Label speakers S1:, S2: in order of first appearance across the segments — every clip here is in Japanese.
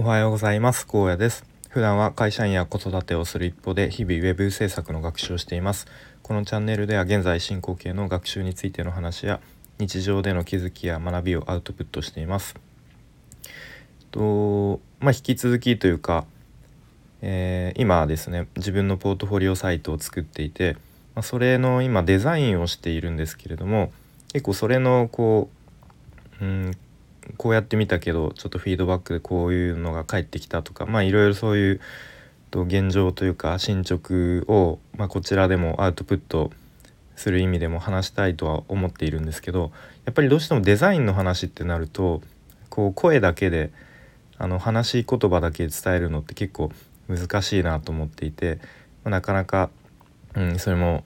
S1: おはようございます。高野です。普段は会社員や子育てをする一方で日々ウェブ制作の学習をしています。このチャンネルでは現在進行形の学習についての話や日常での気づきや学びをアウトプットしています。とまあ引き続きというか、えー、今ですね自分のポートフォリオサイトを作っていて、まあ、それの今デザインをしているんですけれども結構それのこううんこうやってみたけどちょっとフィードバックでこういうのが返ってきたとかまあいろいろそういうと現状というか進捗を、まあ、こちらでもアウトプットする意味でも話したいとは思っているんですけどやっぱりどうしてもデザインの話ってなるとこう声だけであの話し言葉だけ伝えるのって結構難しいなと思っていて、まあ、なかなか、うん、それも、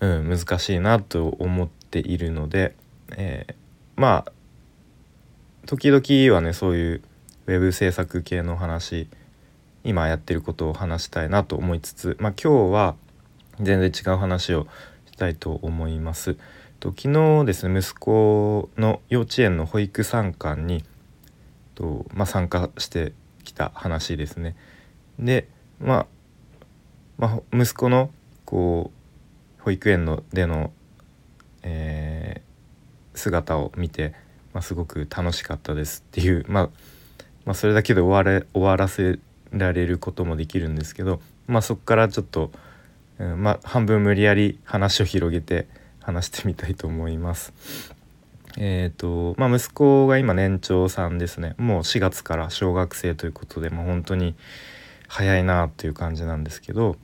S1: うん、難しいなと思っているので、えー、まあ時々はねそういうウェブ制作系の話今やってることを話したいなと思いつつ、まあ、今日は全然違う話をしたいと思います。と昨日ですね息子の幼稚園の保育参観にと、まあ、参加してきた話ですね。で、まあ、まあ、息子のこう保育園のでの、えー、姿を見てまあ、すごく楽しかったですっていう、まあ、まあそれだけで終われ終わらせられることもできるんですけど、まあ、そこからちょっと、うん、まあ、半分無理やり話を広げて話してみたいと思います。えーとまあ、息子が今年長さんですねもう4月から小学生ということで、まあ、本当に早いなっていう感じなんですけど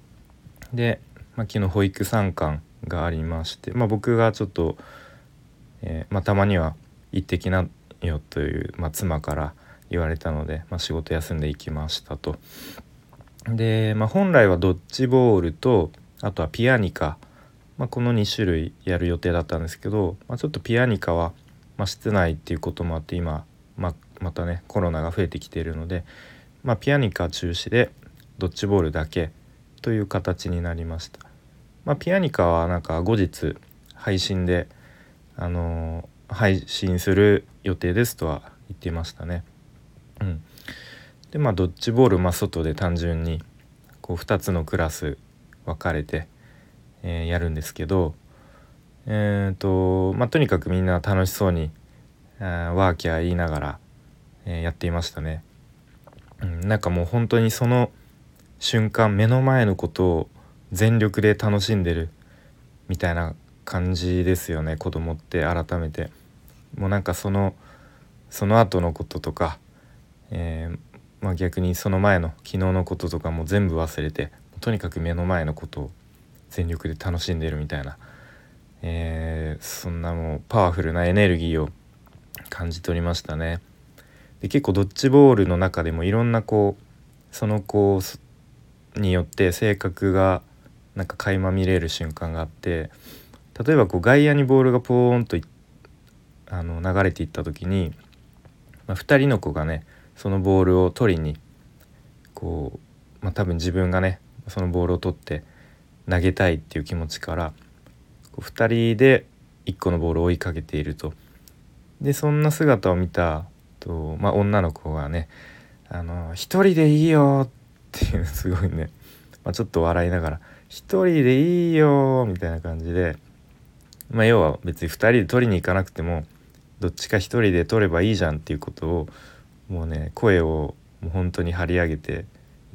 S1: で、まあ、昨日保育参観がありまして、まあ、僕がちょっと、えーまあ、たまには行ってきなよという、まあ、妻から言われたので、まあ、仕事休んで行きましたと。で、まあ、本来はドッジボールとあとはピアニカ、まあ、この2種類やる予定だったんですけど、まあ、ちょっとピアニカは、まあ、室内っていうこともあって今、まあ、またねコロナが増えてきているので、まあ、ピアニカ中止でドッジボールだけという形になりました。まあ、ピアニカはなんか後日配信であのー配信する予定ですとは言ってましたね。うん、でまあドッジボール、まあ、外で単純にこう2つのクラス分かれて、えー、やるんですけど、えーとまあ、とにかくみんな楽しそうにあワーキャー言いながら、えー、やっていましたね。うん、なんかもう本当にその瞬間目の前のことを全力で楽しんでるみたいな感じですよね子供って改めて。もうなんかそのその後のこととか、えー、まあ、逆にその前の昨日のこととかも全部忘れてとにかく目の前のことを全力で楽しんでるみたいな、えー、そんなもうパワフルなエネルギーを感じ取りましたね。で結構ドッジボールの中でもいろんなこうその子によって性格がなんか垣間見れる瞬間があって例えばこう外野にボールがポーンといってあの流れていった時に、まあ、2人の子がねそのボールを取りにこう、まあ、多分自分がねそのボールを取って投げたいっていう気持ちからこう2人で1個のボールを追いかけていると。でそんな姿を見たと、まあ、女の子がね「あの一人でいいよ」っていうすごいね、まあ、ちょっと笑いながら「一人でいいよ」みたいな感じで、まあ、要は別に2人で取りに行かなくてもどっちか一人で撮ればいいじゃんっていうことをもうね声をもう本当に張り上げて言っ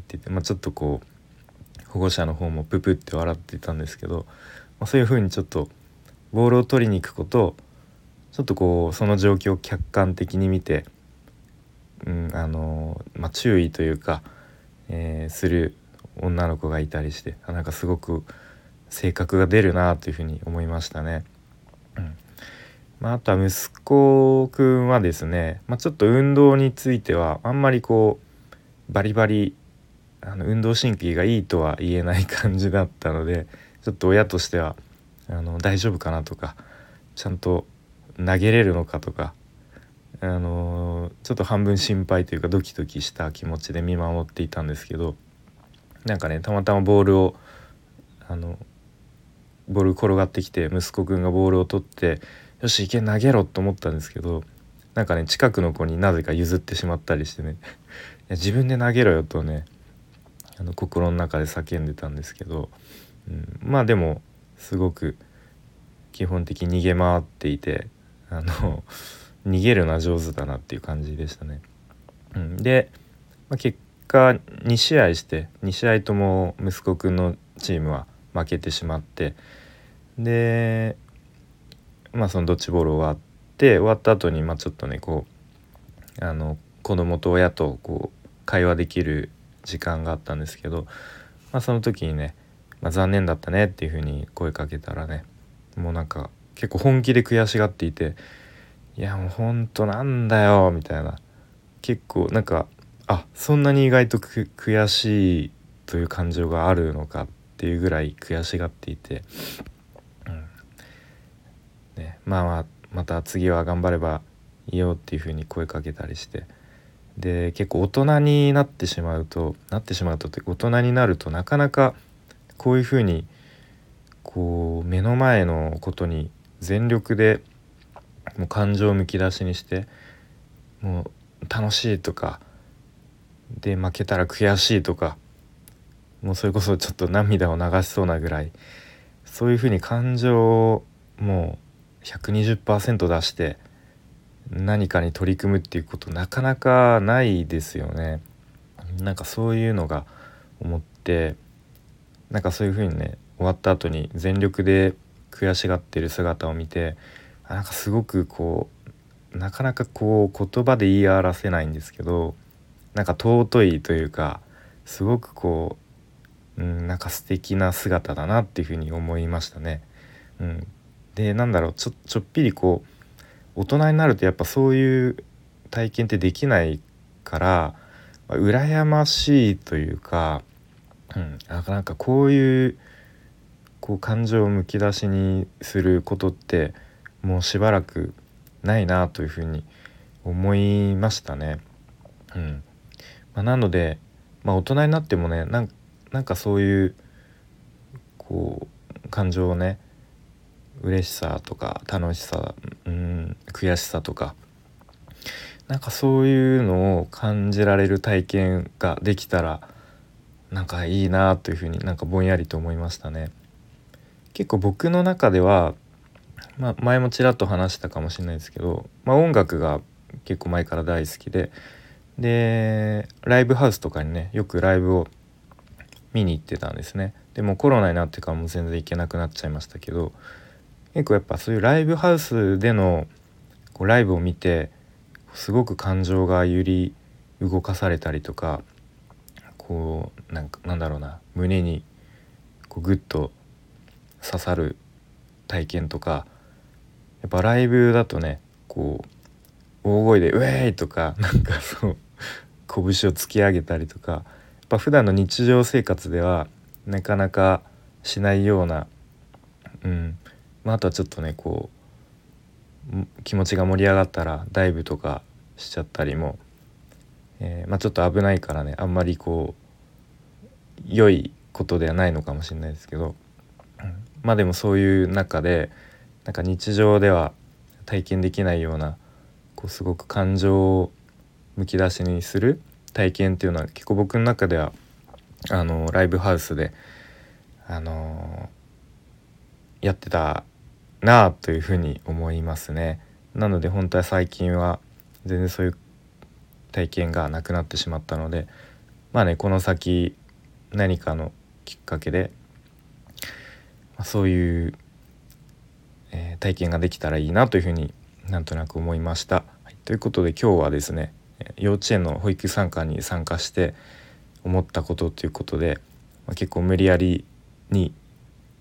S1: てて、まあ、ちょっとこう保護者の方もププって笑ってたんですけど、まあ、そういう風にちょっとボールを取りに行くことちょっとこうその状況を客観的に見て、うんあのまあ、注意というか、えー、する女の子がいたりしてなんかすごく性格が出るなというふうに思いましたね。うんまあ、あとは息子くんはですね、まあ、ちょっと運動についてはあんまりこうバリバリあの運動神経がいいとは言えない感じだったのでちょっと親としてはあの大丈夫かなとかちゃんと投げれるのかとかあのちょっと半分心配というかドキドキした気持ちで見守っていたんですけどなんかねたまたまボールをあのボール転がってきて息子くんがボールを取ってよし行け投げろと思ったんですけどなんかね近くの子になぜか譲ってしまったりしてね自分で投げろよとねあの心の中で叫んでたんですけど、うん、まあでもすごく基本的に逃げ回っていてあの逃げるのは上手だなっていう感じでしたね。うん、で、まあ、結果2試合して2試合とも息子くんのチームは負けてしまってでまあそのドッジボール終わって終わった後にまあちょっとねこうあの子供と親とこう会話できる時間があったんですけど、まあ、その時にね、まあ、残念だったねっていう風に声かけたらねもうなんか結構本気で悔しがっていていやもうほんとなんだよみたいな。結構なんかあそんなに意外と悔しいという感情があるのかっていうぐらい悔しがっていて、まあまあまた次は頑張ればいいよっていうふうに声かけたりして。で結構大人になってしまうとなってしまうとって大人になるとなかなかこういうふうにこう目の前のことに全力でもう感情をむき出しにしてもう楽しいとかで負けたら悔しいとかもうそれこそちょっと涙を流しそうなぐらいそういうふうに感情をもう120%出して何かに取り組むっていうことなかなかないですよね。なんかそういうのが思ってなんかそういうふうにね終わった後に全力で悔しがってる姿を見てなんかすごくこうなかなかこう言葉で言い表せないんですけどなんか尊いというかすごくこう、うん、なんか素敵な姿だなっていうふうに思いましたね。うん、でなんだろうちょちょっぴりこう大人になるとやっぱそういう体験ってできないから羨ましいというか、うん、なんかこういうこう感情をむき出しにすることってもうしばらくないなというふうに思いましたね。うんまあ、なので、まあ、大人になってもねなんなんかそういうこう感情をね嬉しさとか楽しさうん悔しさとかなんかそういうのを感じられる体験ができたらなんかいいなというふうになんかぼんやりと思いましたね。結構僕の中では、まあ、前もちらっと話したかもしれないですけど、まあ、音楽が結構前から大好きででライブハウスとかにねよくライブを見に行ってたんですねでもコロナになってからも全然行けなくなっちゃいましたけど結構やっぱそういうライブハウスでのこうライブを見てすごく感情が揺り動かされたりとかこうなんかなんだろうな胸にこうグッと刺さる体験とかやっぱライブだとねこう大声で「ウェーイ!」とかなんかそう拳を突き上げたりとかやっぱ普段の日常生活ではなかなかしないような、うんまあ、あとはちょっとねこう気持ちが盛り上がったらダイブとかしちゃったりも、えー、まあ、ちょっと危ないからねあんまりこう良いことではないのかもしれないですけど、うん、まあでもそういう中でなんか日常では体験できないようなこうすごく感情をむき出しにする体験っていうのは結構僕の中ではあのライブハウスであのやってたなあというふうに思いますね。なので本当は最近は全然そういう体験がなくなってしまったのでまあねこの先何かのきっかけで、まあ、そういう、えー、体験ができたらいいなというふうになんとなく思いました。はい、ということで今日はですね幼稚園の保育参観に参加して思ったことということで、まあ、結構無理やりに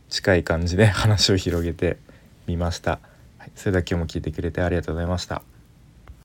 S1: 近い感じで話を広げて見ました。はい、それでは今日も聞いてくれてありがとうございました。